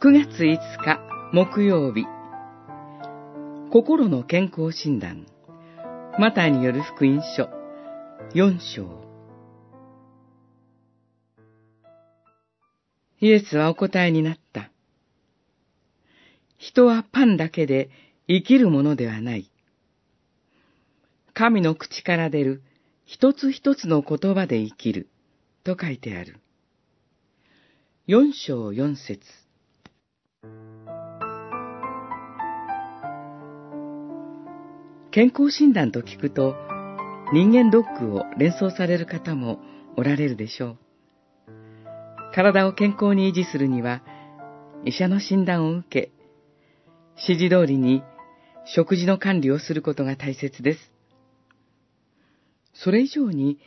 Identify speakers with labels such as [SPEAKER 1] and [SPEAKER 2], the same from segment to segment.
[SPEAKER 1] 9月5日木曜日心の健康診断マタイによる福音書4章イエスはお答えになった。人はパンだけで生きるものではない。神の口から出る一つ一つの言葉で生きると書いてある。四章四節健康診断と聞くと、人間ドックを連想される方もおられるでしょう。体を健康に維持するには、医者の診断を受け、指示通りに食事の管理をすることが大切です。それ以上に、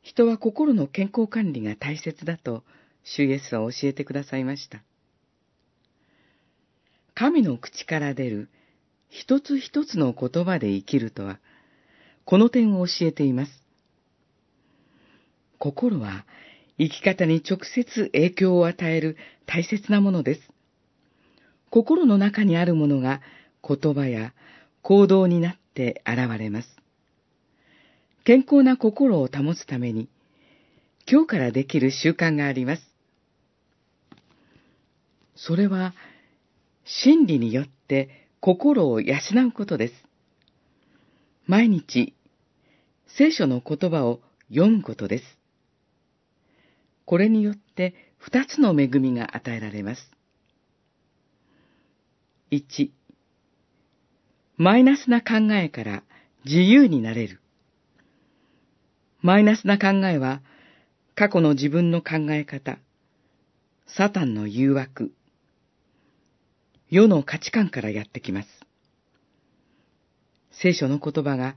[SPEAKER 1] 人は心の健康管理が大切だと、主イエスは教えてくださいました。神の口から出る一つ一つの言葉で生きるとは、この点を教えています。心は生き方に直接影響を与える大切なものです。心の中にあるものが言葉や行動になって現れます。健康な心を保つために、今日からできる習慣があります。それは、真理によって心を養うことです。毎日、聖書の言葉を読むことです。これによって二つの恵みが与えられます。一、マイナスな考えから自由になれる。マイナスな考えは、過去の自分の考え方、サタンの誘惑、世の価値観からやってきます。聖書の言葉が、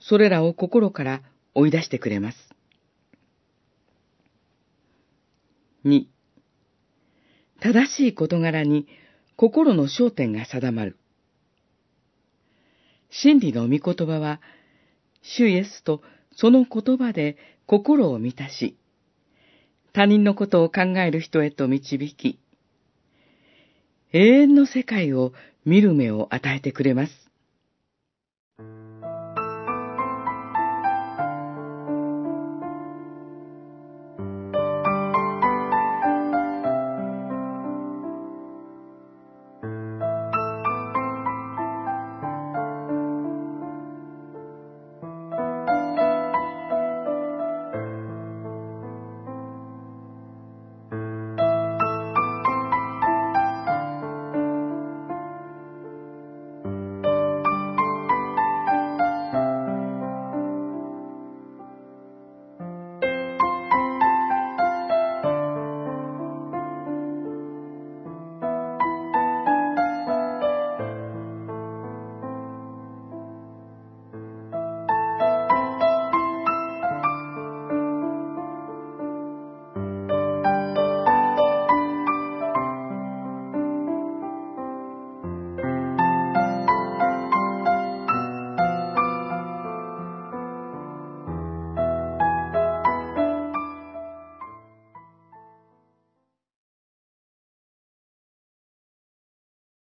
[SPEAKER 1] それらを心から追い出してくれます。二、正しい事柄に心の焦点が定まる。真理の御言葉は、主イエスとその言葉で心を満たし、他人のことを考える人へと導き、永遠の世界を見る目を与えてくれます。